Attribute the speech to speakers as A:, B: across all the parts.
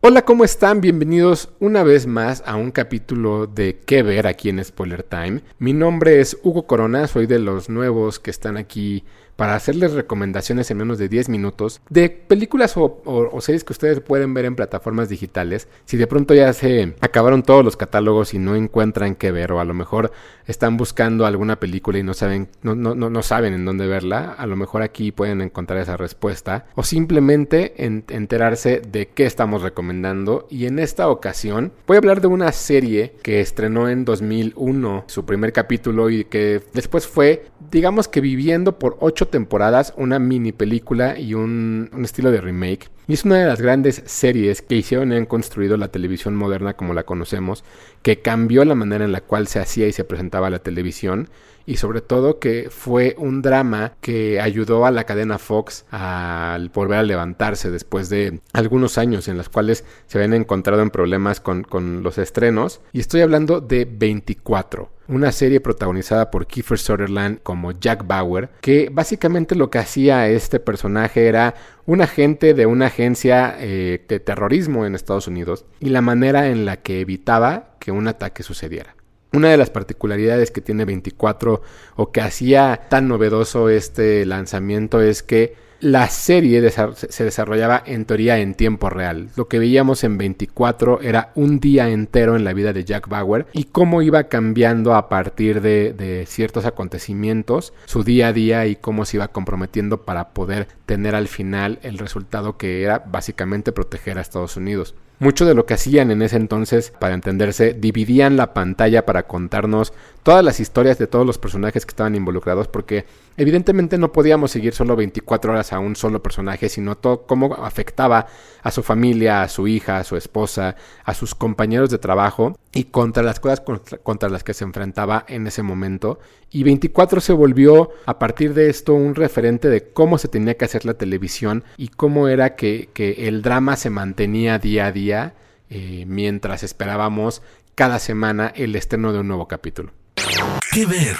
A: Hola, ¿cómo están? Bienvenidos una vez más a un capítulo de ¿Qué ver? aquí en Spoiler Time. Mi nombre es Hugo Corona, soy de los nuevos que están aquí para hacerles recomendaciones en menos de 10 minutos de películas o, series que ustedes pueden ver en plataformas digitales. Si de pronto ya se acabaron todos los catálogos y no encuentran qué ver o a lo mejor están buscando alguna película y no saben, no, no, no, saben en dónde verla, a lo mejor aquí pueden encontrar esa respuesta o simplemente enterarse de qué estamos recomendando. Y en esta ocasión voy a hablar de una serie que estrenó en 2001 su primer capítulo y que después fue, digamos que viviendo por 8 temporadas, una mini película y un, estilo de remake. Y es una de las grandes series que hicieron y han construido la televisión moderna como la conocemos, que cambió la manera en la cual se hacía y se presentaba la televisión y sobre todo que fue un drama que ayudó a la cadena Fox a volver a levantarse después de algunos años en los cuales se habían encontrado en problemas con, con los estrenos. Y estoy hablando de 24 una serie protagonizada por Kiefer Sutherland como Jack Bauer, que básicamente lo que hacía este personaje era un agente de una agencia eh, de terrorismo en Estados Unidos y la manera en la que evitaba que un ataque sucediera. Una de las particularidades que tiene 24 o que hacía tan novedoso este lanzamiento es que la serie se desarrollaba en teoría en tiempo real. Lo que veíamos en 24 era un día entero en la vida de Jack Bauer y cómo iba cambiando a partir de, de, ciertos acontecimientos su día a día y cómo se iba comprometiendo para poder tener al final el resultado que era básicamente proteger a Estados Unidos. Mucho de lo que hacían en ese entonces, para entenderse, dividían la pantalla para contarnos todas las historias de todos los personajes que estaban involucrados, porque evidentemente no podíamos seguir solo 24 horas a un solo personaje, sino todo cómo afectaba a su familia, a su hija, a su esposa, a sus compañeros de trabajo y contra las cosas contra, las que se enfrentaba en ese momento. Y 24 se volvió a partir de esto un referente de cómo se tenía que hacer la televisión y cómo era que, el drama se mantenía día a día eh, mientras esperábamos cada semana el estreno de un nuevo capítulo.
B: ¿Qué ver?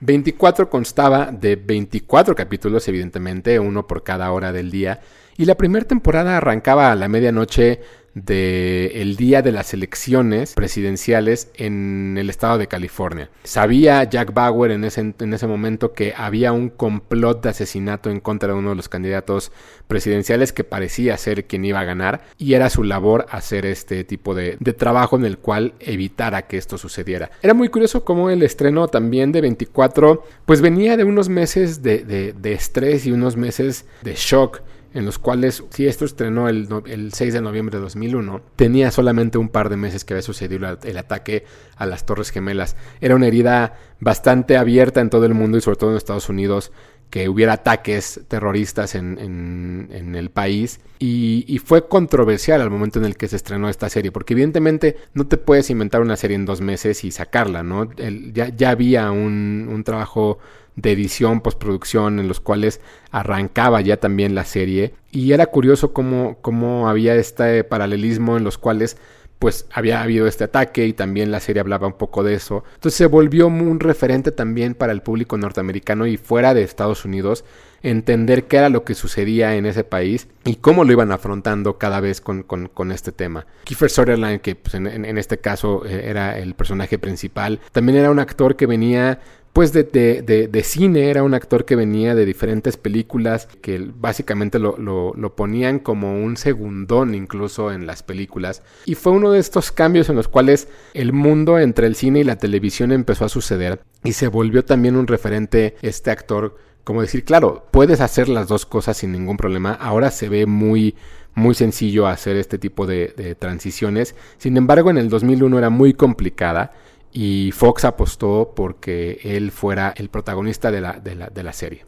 A: 24 constaba de 24 capítulos, evidentemente, uno por cada hora del día, y la primera temporada arrancaba a la medianoche del día de las elecciones presidenciales en el estado de California. Sabía Jack Bauer en ese, en ese momento que había un complot de asesinato en contra de uno de los candidatos presidenciales que parecía ser quien iba a ganar y era su labor hacer este tipo de, trabajo en el cual evitara que esto sucediera. Era muy curioso cómo el estreno también de 24 pues venía de unos meses de, de estrés y unos meses de shock en los cuales, si esto estrenó el, 6 de noviembre de 2001, tenía solamente un par de meses que había sucedido el ataque a las Torres Gemelas. Era una herida bastante abierta en todo el mundo y sobre todo en Estados Unidos que hubiera ataques terroristas en, el país y, fue controversial al momento en el que se estrenó esta serie, porque evidentemente no te puedes inventar una serie en dos meses y sacarla, ¿no? ya, ya, había un, un trabajo de edición, postproducción, en los cuales arrancaba ya también la serie. Y era curioso cómo, cómo había este paralelismo en los cuales pues había habido este ataque y también la serie hablaba un poco de eso. Entonces se volvió un referente también para el público norteamericano y fuera de Estados Unidos entender qué era lo que sucedía en ese país y cómo lo iban afrontando cada vez con, con, este tema. Kiefer Sutherland, que pues, en, este caso eh, era el personaje principal, también era un actor que venía pues de, de, cine, era un actor que venía de diferentes películas, que básicamente lo, lo, ponían como un segundón incluso en las películas. Y fue uno de estos cambios en los cuales el mundo entre el cine y la televisión empezó a suceder y se volvió también un referente este actor. Como decir, claro, puedes hacer las dos cosas sin ningún problema. Ahora se ve muy muy sencillo hacer este tipo de, de, transiciones. Sin embargo, en el 2001 era muy complicada y Fox apostó porque él fuera el protagonista de la, de la, de la serie.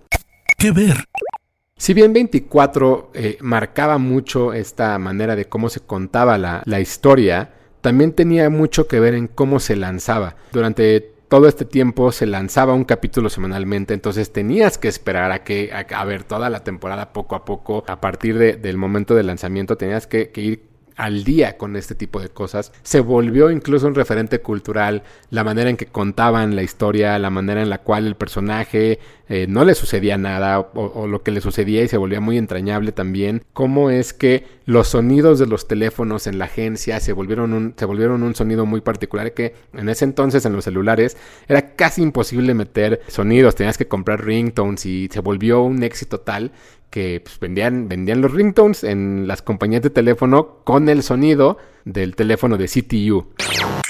B: ¿Qué ver?
A: Si bien 24 eh, marcaba mucho esta manera de cómo se contaba la, la historia, también tenía mucho que ver en cómo se lanzaba. Durante todo este tiempo se lanzaba un capítulo semanalmente, entonces tenías que esperar a que a, ver toda la temporada poco a poco. A partir de, del momento del lanzamiento tenías que, que, ir al día con este tipo de cosas. Se volvió incluso un referente cultural, la manera en que contaban la historia, la manera en la cual el personaje eh, no le sucedía nada o, lo que le sucedía y se volvía muy entrañable también. Cómo es que los sonidos de los teléfonos en la agencia se volvieron un, se volvieron un sonido muy particular que en ese entonces en los celulares era casi imposible meter sonidos, tenías que comprar ringtones y se volvió un éxito tal que pues, vendían, vendían los ringtones en las compañías de teléfono con el sonido del teléfono de CTU.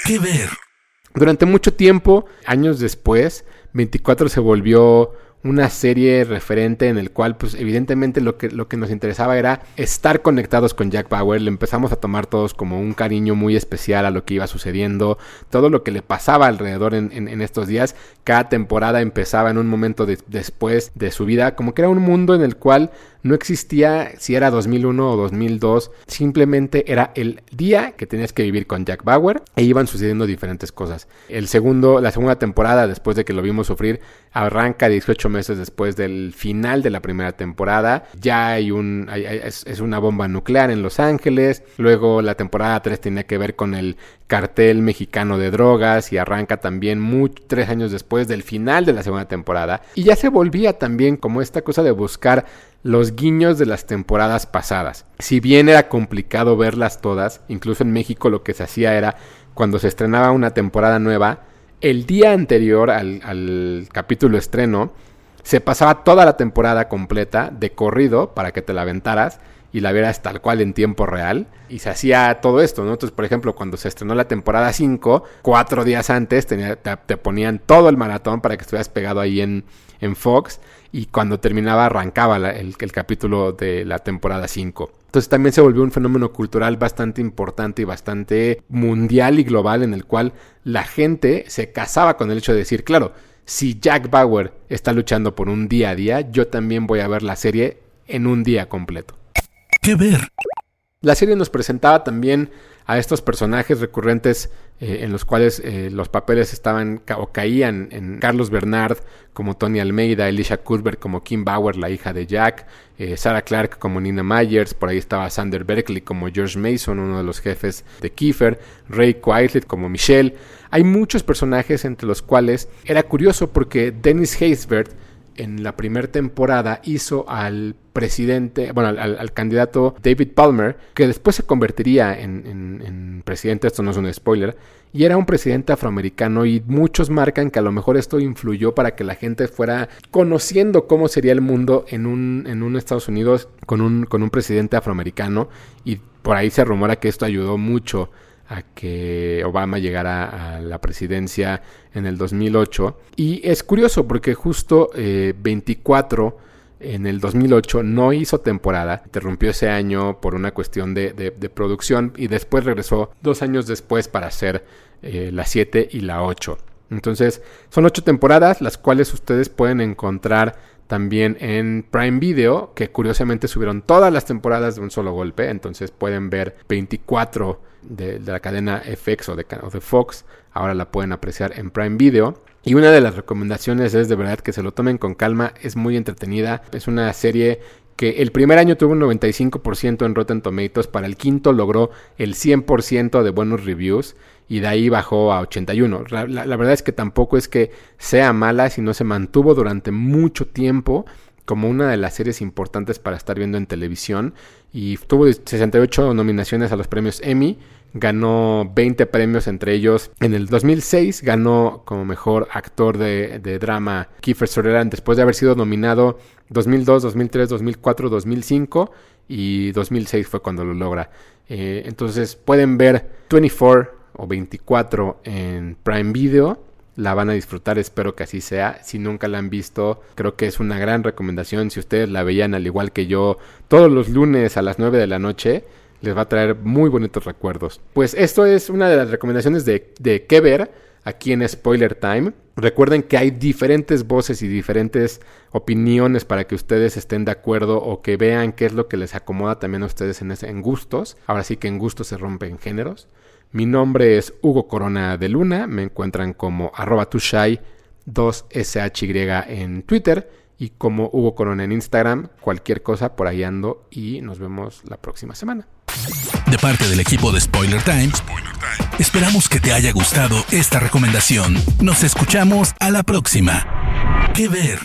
B: ¿Qué ver?
A: Durante mucho tiempo, años después, 24 se volvió una serie referente en el cual, pues evidentemente lo que, lo que nos interesaba era estar conectados con Jack Bauer. Le empezamos a tomar todos como un cariño muy especial a lo que iba sucediendo, todo lo que le pasaba alrededor en, estos días. Cada temporada empezaba en un momento después de su vida, como que era un mundo en el cual no existía si era 2001 o 2002, simplemente era el día que tenías que vivir con Jack Bauer e iban sucediendo diferentes cosas. El segundo, la segunda temporada, después de que lo vimos sufrir, arranca 18 meses después del final de la primera temporada. Ya hay un, es, una bomba nuclear en Los Ángeles. Luego la temporada 3 tenía que ver con el cartel mexicano de drogas y arranca también tres años después del final de la segunda temporada. Y ya se volvía también como esta cosa de buscar los guiños de las temporadas pasadas. Si bien era complicado verlas todas, incluso en México lo que se hacía era cuando se estrenaba una temporada nueva, el día anterior al, capítulo estreno, se pasaba toda la temporada completa de corrido para que te la aventaras y la vieras tal cual en tiempo real. Y se hacía todo esto, ¿no? Entonces, por ejemplo, cuando se estrenó la temporada 5, cuatro días antes te, ponían todo el maratón para que estuvieras pegado ahí en, en Fox y cuando terminaba arrancaba el, capítulo de la temporada 5. Entonces también se volvió un fenómeno cultural bastante importante y bastante mundial y global en el cual la gente se casaba con el hecho de decir, claro, si Jack Bauer está luchando por un día a día, yo también voy a ver la serie en un día completo.
B: ¿Qué ver?
A: La serie nos presentaba también a estos personajes recurrentes eh, en los cuales eh, los papeles estaban o caían en Carlos Bernard como Tony Almeida, Elisha Cuthbert como Kim Bauer, la hija de Jack, eh, Sarah Clark como Nina Myers, por ahí estaba Sander Berkeley como George Mason, uno de los jefes de Kiefer, Ray Quietlet como Michelle. Hay muchos personajes entre los cuales era curioso porque Dennis Haysbert en la primera temporada hizo al presidente, bueno, al, candidato David Palmer, que después se convertiría en, presidente, esto no es un spoiler, y era un presidente afroamericano y muchos marcan que a lo mejor esto influyó para que la gente fuera conociendo cómo sería el mundo en un, en un Estados Unidos con un, con un presidente afroamericano y por ahí se rumora que esto ayudó mucho a que Obama llegara a la presidencia en el 2008. Y es curioso porque justo 24 eh, en el 2008 no hizo temporada, interrumpió ese año por una cuestión de, producción y después regresó dos años después para hacer eh, la 7 y la 8. Entonces son ocho temporadas las cuales ustedes pueden encontrar también en Prime Video, que curiosamente subieron todas las temporadas de un solo golpe, entonces pueden ver 24 de, la cadena FX o de, Fox, ahora la pueden apreciar en Prime Video. Y una de las recomendaciones es de verdad que se lo tomen con calma, es muy entretenida, es una serie que el primer año tuvo un 95% en Rotten Tomatoes, para el quinto logró el 100% de buenos reviews y de ahí bajó a 81. La, la, verdad es que tampoco es que sea mala, sino se mantuvo durante mucho tiempo como una de las series importantes para estar viendo en televisión y tuvo 68 nominaciones a los premios Emmy, ganó 20 premios entre ellos. En el 2006 ganó como mejor actor de, drama Kiefer Sutherland después de haber sido nominado 2002, 2003, 2004, 2005 y 2006 fue cuando lo logra. Eh, entonces pueden ver 24 o 24 en Prime Video. La van a disfrutar, espero que así sea. Si nunca la han visto, creo que es una gran recomendación. Si ustedes la veían al igual que yo todos los lunes a las 9 de la noche, les va a traer muy bonitos recuerdos. Pues esto es una de las recomendaciones de, de qué ver aquí en Spoiler Time. Recuerden que hay diferentes voces y diferentes opiniones para que ustedes estén de acuerdo o que vean qué es lo que les acomoda también a ustedes en, ese, en gustos. Ahora sí que en gustos se rompen géneros. Mi nombre es Hugo Corona de Luna, me encuentran como arroba tushai 2SHY en Twitter y como Hugo Corona en Instagram, cualquier cosa por ahí ando y nos vemos la próxima semana.
B: De parte del equipo de Spoiler Time, esperamos que te haya gustado esta recomendación. Nos escuchamos a la próxima. ¿Qué ver?